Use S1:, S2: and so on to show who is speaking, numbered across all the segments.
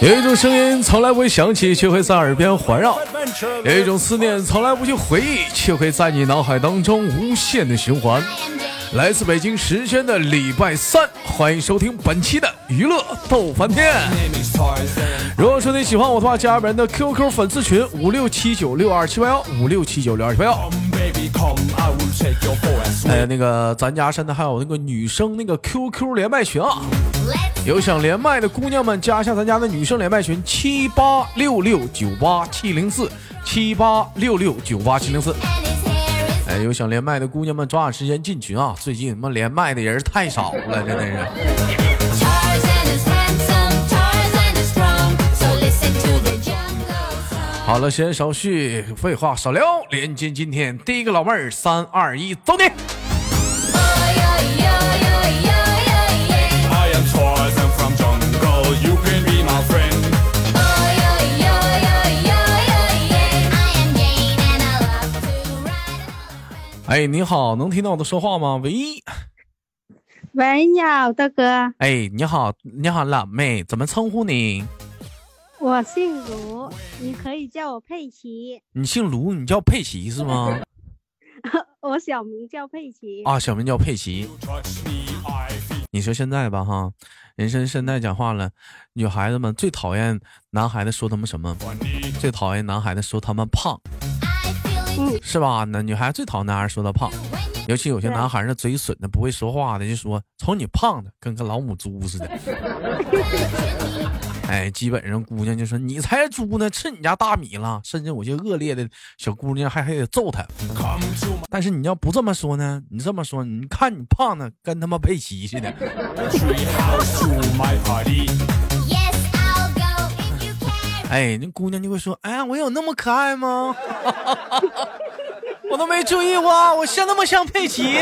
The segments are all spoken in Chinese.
S1: 有一种声音从来不会响起，却会在耳边环绕；有一种思念从来不去回忆，却会在你脑海当中无限的循环。来自北京时间的礼拜三，欢迎收听本期的娱乐逗翻天。如果说你喜欢我的话，加入本人的 QQ 粉丝群五六七九六二七八幺五六七九六二七八幺。哎，那个咱家现在还有那个女生那个 QQ 连麦群啊，有想连麦的姑娘们加一下咱家的女生连麦群七八六六九八七零四七八六六九八七零四。有想连麦的姑娘们，抓紧时间进群啊！最近他妈连麦的人太少了，真的是。好了，先少叙，废话少聊，连接今天第一个老妹儿，三二一，走你！哎，你好，能听到我的说话吗？喂，
S2: 喂，你好，大哥。
S1: 哎，你好，你好，老妹，怎么称呼你？
S2: 我姓卢，你可以叫我佩奇。
S1: 你姓卢，你叫佩奇是吗？
S2: 我小名叫佩奇。
S1: 啊，小名叫佩奇。你说现在吧，哈，人生现在讲话了，女孩子们最讨厌男孩子说他们什么？最讨厌男孩子说他们胖。是吧？那女孩最讨厌男孩说她胖，尤其有些男孩那嘴损的不会说话的，就说瞅你胖的跟个老母猪似的。哎，基本上姑娘就说你才猪呢，吃你家大米了。甚至有些恶劣的小姑娘还还得揍他。但是你要不这么说呢？你这么说，你看你胖的跟他妈佩奇似的。哎，那姑娘就会说：“哎呀，我有那么可爱吗？我都没注意过，我像那么像佩奇。”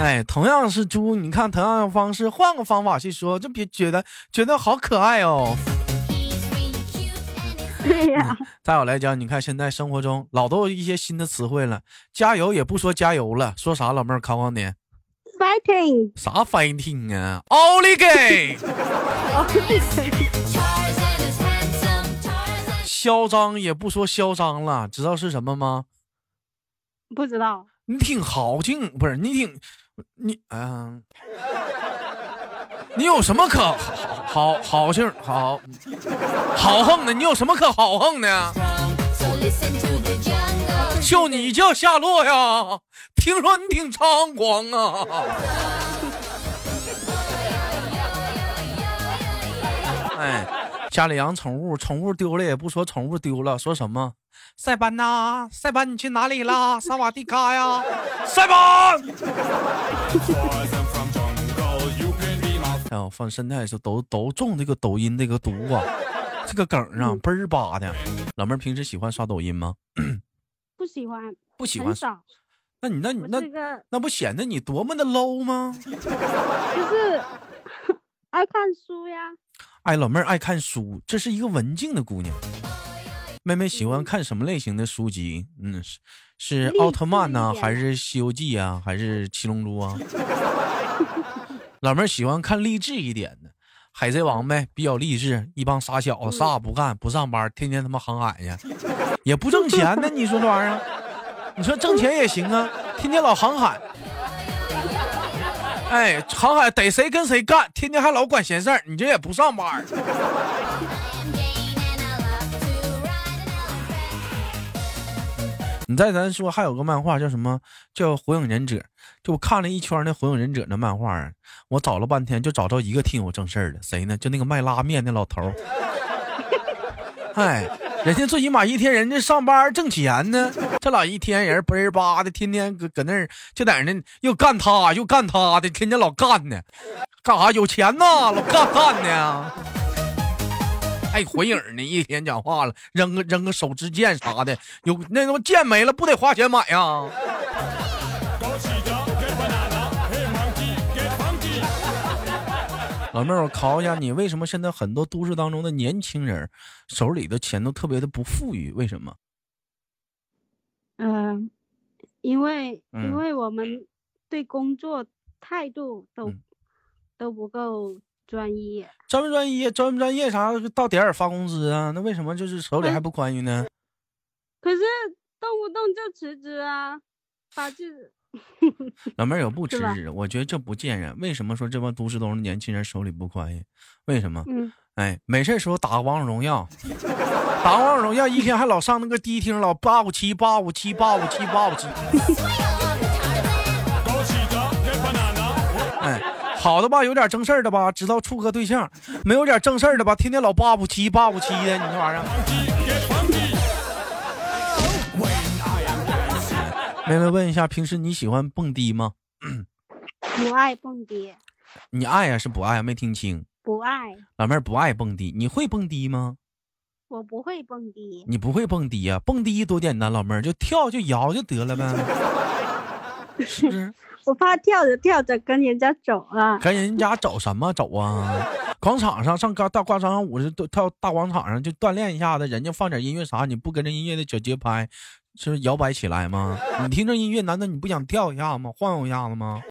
S1: 哎，同样是猪，你看同样的方式，换个方法去说，就别觉得觉得好可爱哦。
S2: 对呀。
S1: 再有来讲，你看现在生活中老都有一些新的词汇了，加油也不说加油了，说啥？老妹儿考考你。
S2: Fighting
S1: 啥 fighting 啊？奥利给！嚣张也不说嚣张了，知道是什么吗？
S2: 不知道。
S1: 你挺豪劲，不是你挺你嗯，你有什么可好好好劲好豪横的？你有什么可豪横的？就你叫夏洛呀？听说你挺猖狂啊！哎，家里养宠物，宠物丢了也不说宠物丢了，说什么？塞班呐，塞班你去哪里啦？萨瓦迪卡呀，塞班！哎呦，放现在是都都中这个抖音这个毒啊，这个梗啊，倍儿巴的。老妹儿平时喜欢刷抖音吗？
S2: 不喜欢，
S1: 不喜欢。
S2: 少。
S1: 那你那你那那不显得你多么的 low 吗？
S2: 就是爱看书呀。
S1: 哎，老妹儿爱看书，这是一个文静的姑娘。妹妹喜欢看什么类型的书籍？嗯，是是奥特曼呢，还是西游记啊，还是七龙珠啊？老妹儿喜欢看励志一点的，海贼王呗，比较励志。一帮傻小子啥也不干，不上班，天天他妈航海去。也不挣钱呢，你说这玩意儿？你说挣钱也行啊，天天老航海，哎，航海逮谁跟谁干，天天还老管闲事儿，你这也不上班。你再咱说，还有个漫画叫什么？叫《火影忍者》。就我看了一圈那《火影忍者》那漫画，我找了半天，就找着一个挺有正事儿的，谁呢？就那个卖拉面那老头儿。哎。人家最起码一天人家上班挣钱呢，这老一天人嘣儿吧的，天天搁搁那儿就在那又干他又干他的，天天老干呢，干啥有钱呐？老干干呢？还回影呢，一天讲话了，扔个扔个手指剑啥的，有那他妈剑没了不得花钱买呀？老妹儿，我考一下你，为什么现在很多都市当中的年轻人手里的钱都特别的不富裕？为什么？
S2: 嗯，因为因为我们对工作态度都、
S1: 嗯
S2: 都不够专一。
S1: 专不专一，专不专业啥，到点儿发工资啊？那为什么就是手里还不宽裕呢？
S2: 可是动不动就辞职啊，把这
S1: 老妹儿有不辞
S2: 是吧
S1: 职，我觉得这不见人。为什么说这帮都市东的年轻人手里不宽裕？为什么？
S2: 嗯，
S1: 哎，没事时候打个王者荣耀，打王者荣耀一天还老上那个迪厅，老八五七八五七八五七八五七。哎，好的吧，有点正事儿的吧，知道处个对象；没有点正事儿的吧，天天老八五七八五七的，你这玩意儿。妹妹问一下，平时你喜欢蹦迪吗？
S2: 不爱蹦迪，
S1: 你爱呀、是不爱啊？没听清。
S2: 不爱，
S1: 老妹儿不爱蹦迪，你会蹦迪吗？
S2: 我不会蹦迪。
S1: 你不会蹦迪呀、蹦迪多简单，老妹儿就跳就摇就得了呗，是不是？
S2: 我怕跳着跳着跟人家走了。
S1: 跟人家走什么走啊？广场上上大大广场上舞跳大广场上就锻炼一下子，人家放点音乐啥，你不跟着音乐的小节拍，是摇摆起来吗？你听着音乐，难道你不想跳一下吗？晃悠一下子吗？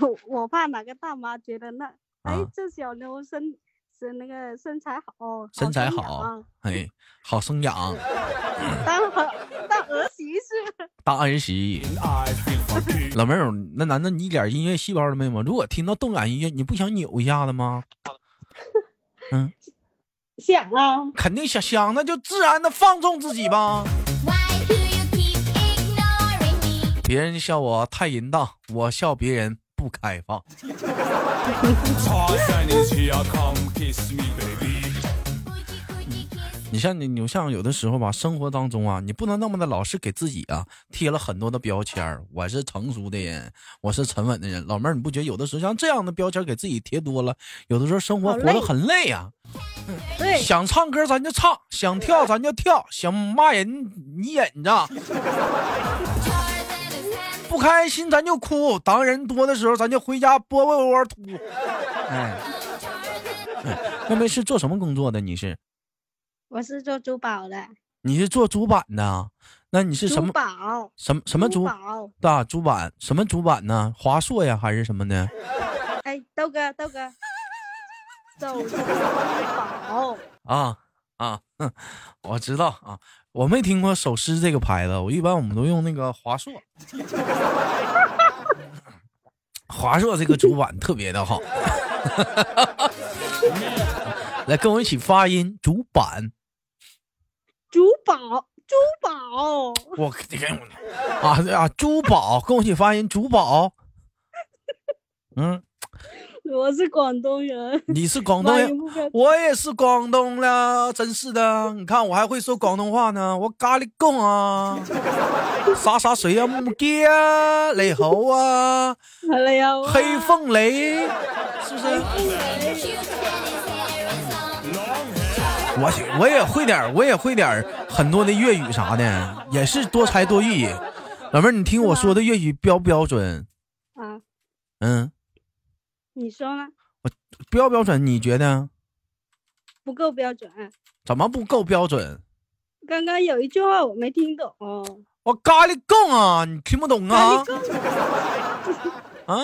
S2: 我 我怕哪个大妈觉得那，哎
S1: 啊，
S2: 这小妞身是那个身材好，
S1: 身材
S2: 生
S1: 好，哎，好生养，
S2: 当儿当儿媳是
S1: 当儿媳。老妹儿，那难道你一点音乐细胞都没有吗？如果听到动感音乐，你不想扭一下子吗？嗯，
S2: 想啊，
S1: 肯定想想，那就自然的放纵自己吧。别人笑我太淫荡，我笑别人不开放。你像你，你像有的时候吧，生活当中啊，你不能那么的老是给自己啊贴了很多的标签儿。我是成熟的人，我是沉稳的人。老妹儿，你不觉得有的时候像这样的标签给自己贴多了，有的时候生活活得很累呀、
S2: 对，
S1: 想唱歌咱就唱，想跳咱就跳，想骂人你忍着.不开心咱就哭。当人多的时候，咱就回家窝窝窝吐。哎，妹妹是做什么工作的？你是
S2: 我是做珠宝的，
S1: 你是做主板的？那你是什么珠
S2: 宝，
S1: 什么什么主
S2: 宝？
S1: 大主板？什么主板呢？华硕呀，还是什么的？
S2: 哎，豆哥，豆哥，走珠宝，
S1: 啊啊，哼我知道啊，我没听过手撕这个牌子，我一般我们都用那个华硕。华硕这个主板特别的好，来跟我一起发音，主板。
S2: 珠宝，珠宝，
S1: 我这个啊啊，珠宝，跟我一起发音，珠宝。嗯，
S2: 我是广东人，
S1: 你是广东人我也是广东的，真是的。你看我还会说广东话呢，我咖喱贡啊，洒洒水啊，木鸡啊，雷猴啊，黑凤雷，是不是.我我也会点，我也会点很多的粤语啥的，也是多才多艺。老妹儿，你听我说的粤语标不标准？
S2: 啊，
S1: 嗯，
S2: 你说呢？
S1: 标不标准？你觉得
S2: 不够标准。
S1: 怎么不够标准？
S2: 刚刚有一句话我没听懂，
S1: 我咖喱贡啊，你听不懂啊？啊，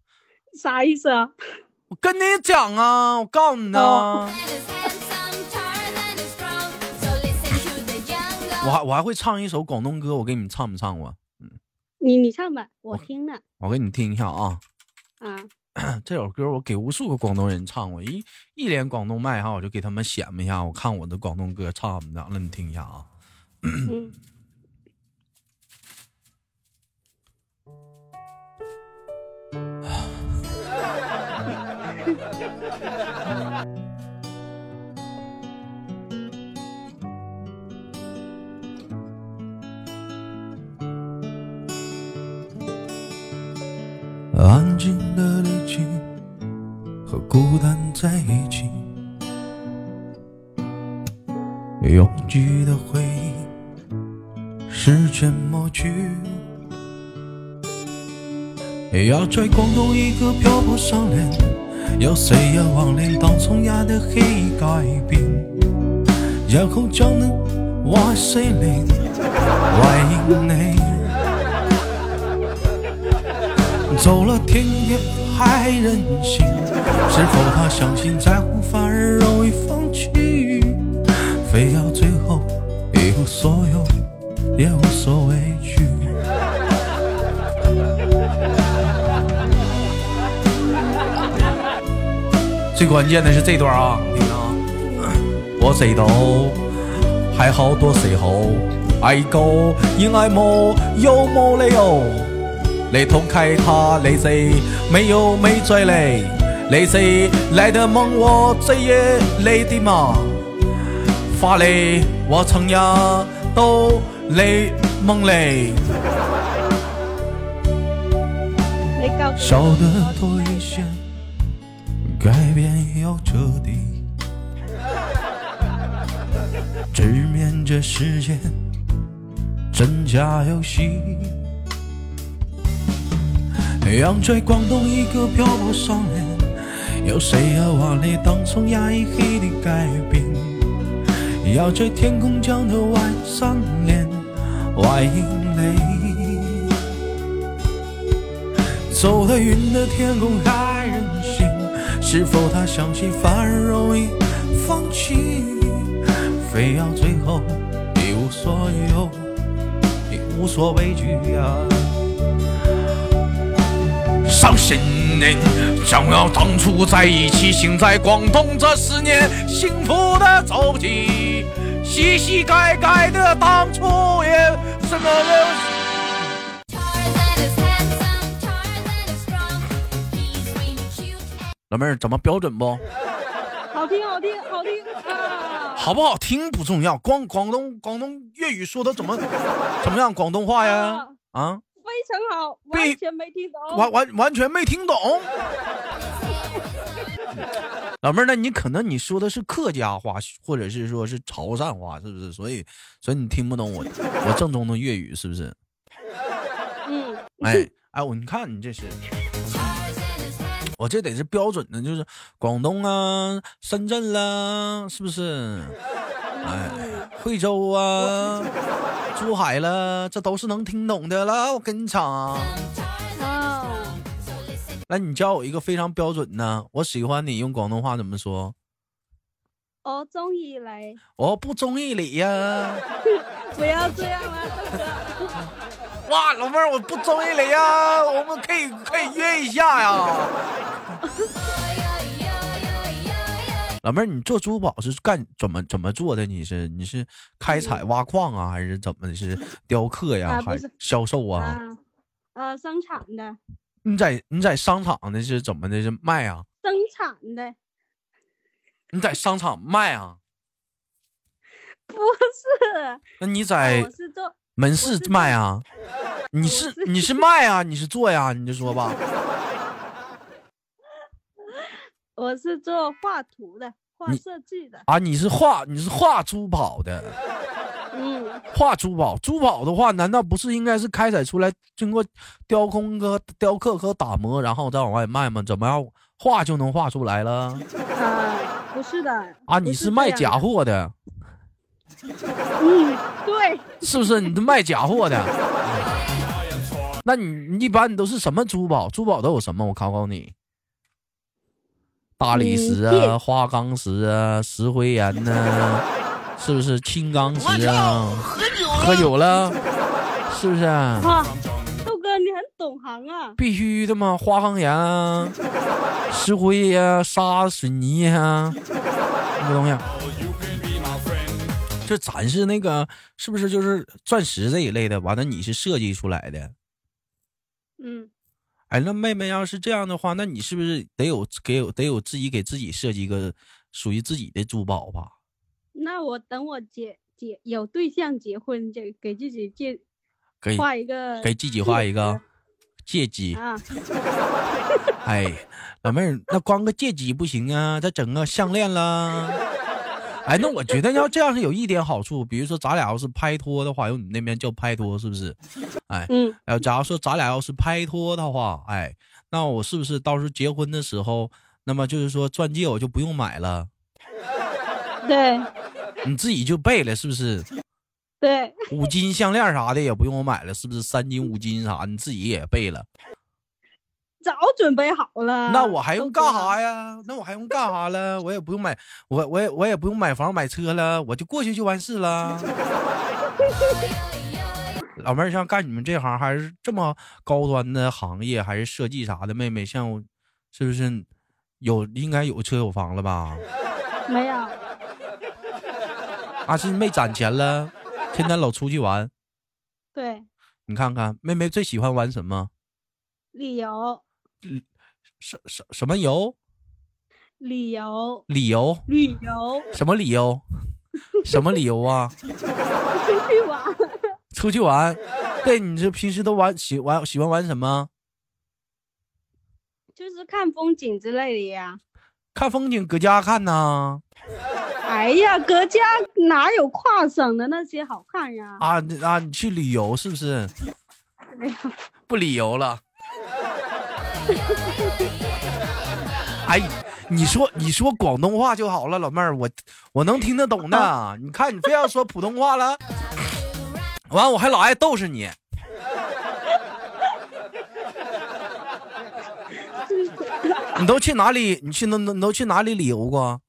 S2: 啥意思啊？
S1: 我跟你讲啊，我告诉你呢。我还我还会唱一首广东歌，我给你们唱不唱过？
S2: 你你唱吧，我听了
S1: 我给你听一下啊。
S2: 啊。
S1: 这首歌我给无数个广东人唱过，一一连广东麦哈，我就给他们显摆一下，我看我的广东歌唱怎么样了，你听一下啊。
S2: 嗯，
S1: 安静的离去和孤单在一起，拥挤的回忆，时间抹去。要在廣東一個漂泊少年，有誰也忘了當初也的黑改變，然後將那壞死靈懷念你。走了天也还任性，是否他相信在乎反而容易放弃？非要最后一无所有，也无所畏惧。最关键的是这段啊，你啊，我知道还好多时候，爱过因爱慕有冇理由。你痛开他泪水，没有没罪嘞，泪水来的梦我这也累的嘛，发泪我曾呀都累梦泪，
S2: 你告訴
S1: 少得多一些，改变要彻底，直面这世界真假游戏。让在广东一个漂泊少年，有谁呀话你当初压抑的改变？要在天空降頭外三年，外陰淚。走得云的天空还任性，是否他相信反而容易放弃？非要最后一无所有，也无所畏惧呀、伤心人想要当初在一起，行在广东这十年，幸福的走起，洗洗改改的当初也什么都。
S3: Tarzan is handsome, Tarzan is strong. He's really cute and
S1: 老妹儿怎么标准不？
S2: 好听好听好听啊！
S1: 好不好听不重要，光广东广东粤语说的怎么 怎么样？广东话呀？啊，
S2: 非常好，完全没听懂。
S1: 完完完全没听懂。老妹儿，那你可能你说的是客家话，或者是说是潮汕话，是不是？所以所以你听不懂我我正宗的粤语，是不是？
S2: 嗯，
S1: 哎哎，我你看你这是.我这得是标准的，就是广东啊、深圳啦，是不是？哎，惠州啊、珠海了，这都是能听懂的了。我跟你讲啊，
S2: 啊，
S1: 来，你教我一个非常标准的，我喜欢你，用广东话怎么说？
S2: 我中意你，
S1: 我不中意你呀、
S2: 不要這樣啦，豆哥。
S1: 哇，老妹儿，我不中意你呀、我们可以可以约一下呀。老妹儿，你做珠宝是干怎么怎么做的？你是你是开采挖矿啊，还是怎么的？是 雕刻呀，还
S2: 是
S1: 销售啊？
S2: 啊，呃，生產的，
S1: 你在你在商场的是怎么的？是卖啊？
S2: 生产的，
S1: 你在商场卖啊？
S2: 不是，
S1: 那你在
S2: 我是做，
S1: 門市卖啊？你是
S2: 是
S1: 你是卖啊？你是做呀？你就说吧。
S2: 我是做画图的，
S1: 画
S2: 设计的，
S1: 啊，你是画你是画珠宝的。
S2: 嗯，
S1: 画珠宝，珠宝的话，难道不是应该是开采出来，经过雕工和雕刻和打磨，然后再往外卖吗？怎么样画就能画出来了？
S2: 啊，不是的，
S1: 啊，你是卖假
S2: 货的，嗯，对，
S1: 是不是？你是卖假货的？那你你一般你都是什么珠宝？珠宝都有什么？我考考你。大理石啊，花岗石啊，石灰岩呐、是不是青钢石啊？喝酒了，是不是？
S2: 啊，豆哥你很懂行啊，
S1: 必须的嘛，花岗岩啊，石灰呀、沙水泥呀、什么东西啊
S4: ？You can be my friend.
S1: 就咱是那个，是不是就是钻石这一类的？完了，你是设计出来的？
S2: 嗯，
S1: 哎，那妹妹要是这样的话，那你是不是得有给有得有自己给自己设计一个属于自己的珠宝吧？
S2: 那我等我结结有对象结婚，就给自己借
S1: 给
S2: 画一个
S1: 给自己画一个戒指。
S2: 啊，
S1: 哎，老妹儿，那光个戒指不行啊，再整个项链啦。哎，那我觉得要这样是有一点好处，比如说咱俩要是拍拖的话，用你那边叫拍拖是不是？哎，
S2: 嗯，
S1: 呃，假如说咱俩要是拍拖的话，哎，那我是不是到时候结婚的时候，那么就是说钻戒我就不用买了，
S2: 对
S1: 你自己就备了，是不是？
S2: 对，
S1: 五金项链啥的也不用我买了，是不是？三金五金啥，你自己也备了。
S2: 早准备好了。
S1: 那我还用干啥呀？那我还用干啥了？我也不用买，我我也我也不用买房买车了，我就过去就完事了。老妹儿，像干你们这行还是这么高端的行业，还是设计啥的？妹妹，像是不是有应该有车有房了吧？
S2: 没有，
S1: 啊，是没攒钱了，天天老出去玩。
S2: 对，
S1: 你看看，妹妹最喜欢玩什么？
S2: 理由，
S1: 什什什么游？
S2: 理由，
S1: 理由？
S2: 旅游，
S1: 什么理由？什么理由啊？
S2: 出去玩，
S1: 出去玩。对，你这平时都玩喜玩喜欢玩什么？
S2: 就是看风景之类的呀。
S1: 看风景，搁家看呢。
S2: 哎呀，搁家哪有跨省的那些好看呀？
S1: 啊你啊，你去旅游是不是？
S2: 哎呀，
S1: 不旅游了。哎，你说你说广东话就好了，老妹儿，我我能听得懂的。你看你非要说普通话了，完我还老爱逗是你。你都去哪里？你去能能都去哪里旅游过？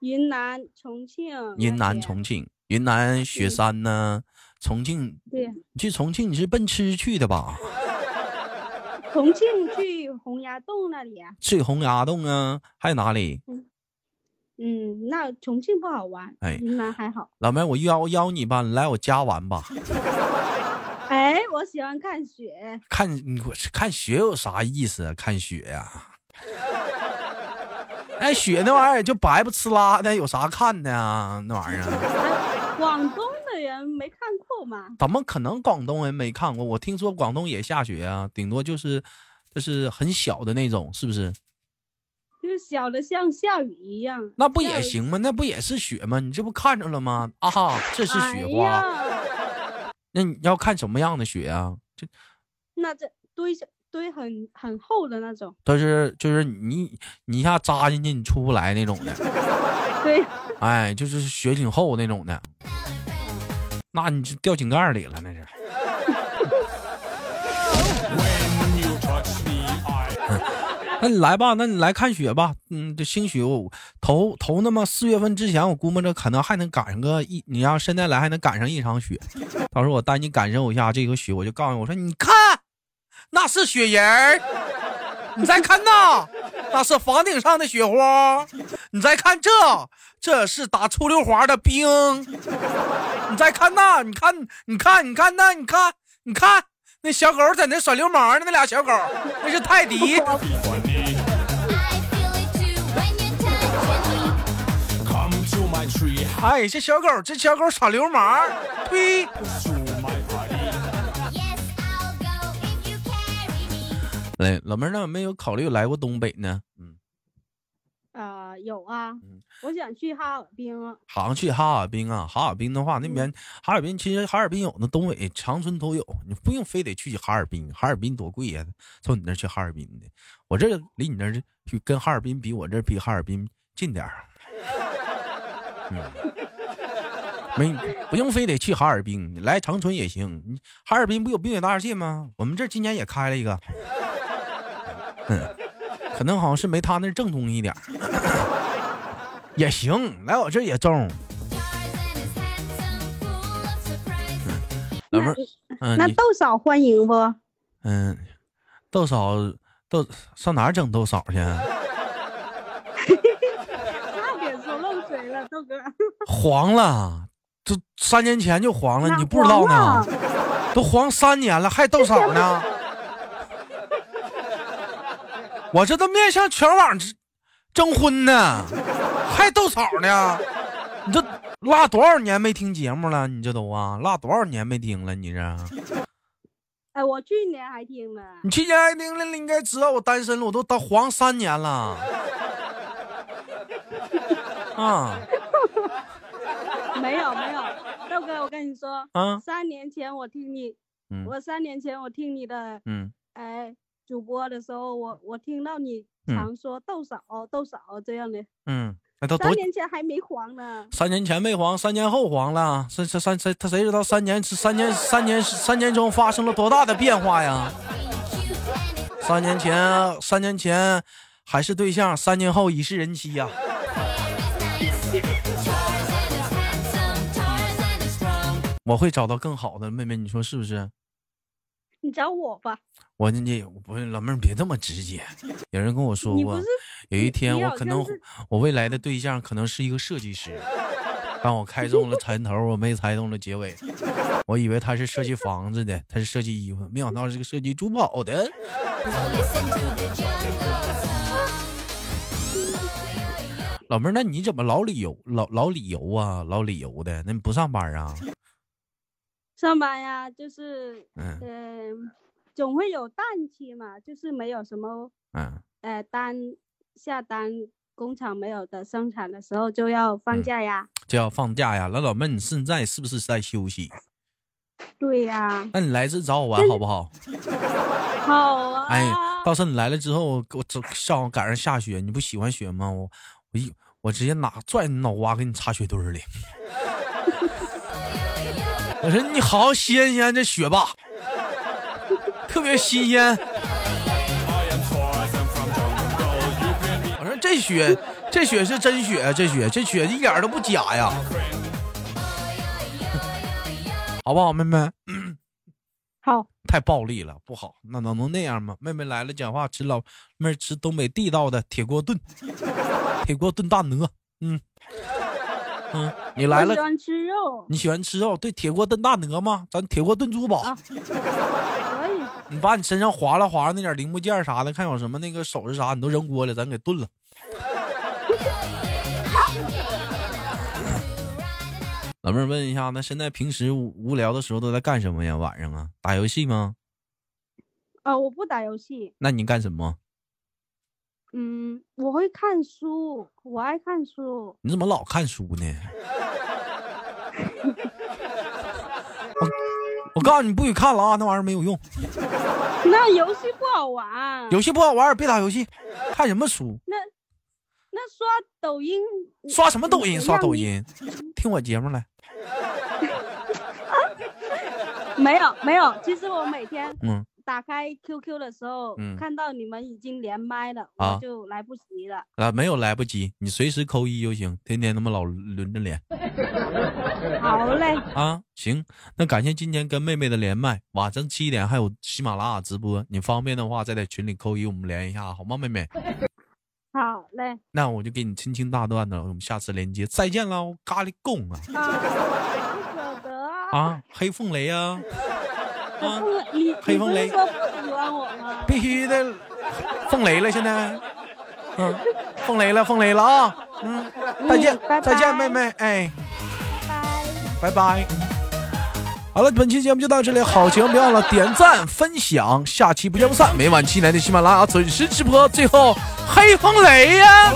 S2: 云南、重庆，
S1: 云南、重庆，云南雪山呢？重庆，
S2: 对，
S1: 你去重庆你是奔吃去的吧？
S2: 重庆去洪崖洞那里啊。
S1: 去洪崖洞啊？还有哪里？
S2: 嗯，那重庆不好玩，
S1: 哎
S2: 云南还好。
S1: 老妹，我邀邀你吧，你来我家玩吧。
S2: 哎，我喜欢看雪，
S1: 看你我看雪有啥意思啊？看雪呀、哎，雪那玩意儿就白不呲啦的，有啥看的啊？那玩意儿
S2: 哎广东的人没看过吗？
S1: 怎么可能广东人没看过？我听说广东也下雪啊，顶多就是就是很小的那种，是不是？
S2: 就是小的像下雨一样。
S1: 那不也？行吗？那不也是雪吗？你这不看着了吗？啊哈，这是雪
S2: 哎
S1: 花。
S2: 呀
S1: 那你要看什么样的雪啊？这
S2: 那这堆下堆很很厚的那种。
S1: 都是就是你你一下扎进去你出不来那种的，
S2: 对，
S1: 哎，就是雪挺厚那种的。那你就掉井盖里了，那是。那你来吧，那你来看雪吧。嗯，这新雪我头头那么四月份之前，我估摸着可能还能赶上个一，你要现在来还能赶上一场雪。到时候我带你感受一下这个雪，我就告诉你，我说你看，那是雪人儿，你再看那，那是房顶上的雪花，你再看这，这是打出溜滑的冰，你再看那，你看，你看，你看那，你看，你看。那小狗在那耍流氓呢，那俩小狗，那是泰迪。哎，这小狗，这小狗耍流氓，呸！来，老妹儿，那有没有考虑来过东北呢？嗯，
S2: 啊，有啊
S1: 嗯，
S2: 我想去哈尔滨啊。
S1: 好像去哈尔滨啊，哈尔滨的话，那边哈尔滨其实哈尔滨有，那东北长春都有，你不用非得去哈尔滨，哈尔滨多贵呀、从你那儿去哈尔滨的，我这离你那儿去跟哈尔滨比，我这比哈尔滨近点儿。嗯，没不用非得去哈尔滨，你来长春也行。你哈尔滨不有冰雪大世界吗？我们这今年也开了一个，嗯，可能好像是没他那正宗一点儿，也行，来我这也中。老妹儿，嗯，
S2: 那豆嫂欢迎不？
S1: 嗯，豆嫂豆上哪儿整豆嫂去？啊
S2: 差点说漏嘴了，豆哥。
S1: 黄了，这三年前就黄了，你不知道
S2: 黄
S1: 呢？都黄三年了，还豆嫂呢？我这都面向全网征征婚呢，还斗草呢？你这落多少年没听节目了？你这都啊，落多少年没听了？你这，
S2: 哎，我去年还听呢。
S1: 你去年还听了，你应该知道我单身了，我都当黄三年了。啊
S2: 没有没有，豆哥，我跟你说，
S1: 啊
S2: 三年前我听你，
S1: 嗯
S2: 我三年前我听你的
S1: 嗯，
S2: 哎主播的时候，我我听到你
S1: 嗯
S2: 常说豆嫂豆嫂这样的，
S1: 嗯，那都
S2: 三年前还没黄呢。
S1: 三年前没黄，三年后黄了。这这三谁他谁知道三年三年三年三年中发生了多大的变化呀？三年前，三年前还是对象，三年后已是人妻呀.我会找到更好的妹妹，你说是不是？
S2: 你找我吧，
S1: 我你不是老妹儿，别这么直接。有人跟我说过有一天我可能我未来的对象可能是一个设计师，但我猜中了前头，我没猜中了结尾。我以为他是设计房子的，他是设计衣服，没想到是个设计珠宝的。老妹儿，那你怎么老理由老老理由啊，老理由的？那你不上班啊？
S2: 上班呀，就是
S1: 嗯
S2: 嗯、总会有淡期嘛，就是没有什么
S1: 嗯，
S2: 呃单下单，工厂没有的生产的时候就要放
S1: 嗯
S2: 假呀。
S1: 就要放假呀。那老妹儿，你现在是不是在休息？
S2: 对呀，
S1: 那你来这找我玩好不好？
S2: 好啊。
S1: 哎，到时候你来了之后，给我走上午赶上下雪，你不喜欢雪吗？我我一我直接拿拽你脑瓜给你插雪堆里。我说你好新鲜这雪吧，特别新鲜。我说这雪这雪是真雪，这雪这雪一点都不假呀，好不好，妹妹？
S2: 好，
S1: 太暴力了，不好。那能能那样吗？妹妹来了，讲话吃老妹儿吃东北地道的铁锅炖，铁锅炖大鹅。嗯嗯，你来了
S2: 你喜，欢吃肉，
S1: 你喜欢吃肉？对，铁锅炖大鹅吗？咱铁锅炖珠宝。
S2: 啊可以。
S1: 你把你身上划拉划拉那点零部件啥的，看有什么那个首饰啥，你都扔锅里，咱给炖了。老妹儿问一下，那现在平时无无聊的时候都在干什么呀？晚上啊，打游戏吗？
S2: 啊，我不打游戏，
S1: 那你干什么？
S2: 嗯，我会看书，我爱看书。
S1: 你怎么老看书呢？我我告诉你，不许看了啊，那玩意儿没有用，
S2: 那游戏不好玩，
S1: 游戏不好玩，别打游戏，看什么书？
S2: 那那刷抖音，
S1: 刷什么抖音？刷抖音？听我节目来。
S2: 没有没有，其实我每天
S1: 嗯，
S2: 打开 QQ 的时候，
S1: 嗯
S2: 看到你们已经连麦了，
S1: 啊
S2: 我就来不及了。
S1: 啊，没有来不及，你随时扣一就行，天天他妈老轮着连
S2: 好嘞，
S1: 啊。行，那感谢今天跟妹妹的连麦，晚上七点还有喜马拉雅直播，你方便的话再在群里扣一，我们连一下好吗，妹妹？
S2: 好嘞，
S1: 那我就给你轻轻大段的，我们下次连接，再见喽，咖喱贡啊
S2: 啊，不舍得啊，
S1: 啊，黑凤雷啊。黑风雷
S2: 不是说不喜欢我吗？
S1: 必须的，凤雷了，现在，嗯，凤雷了，凤雷了啊，嗯，再见，
S2: 拜拜
S1: 再见，妹妹，哎，
S2: 拜。
S1: 拜拜。好了，本期节目就到这里，好节目别忘了点赞分享，下期不见不散。每晚七点的喜马拉雅准时直播，最后黑风雷呀.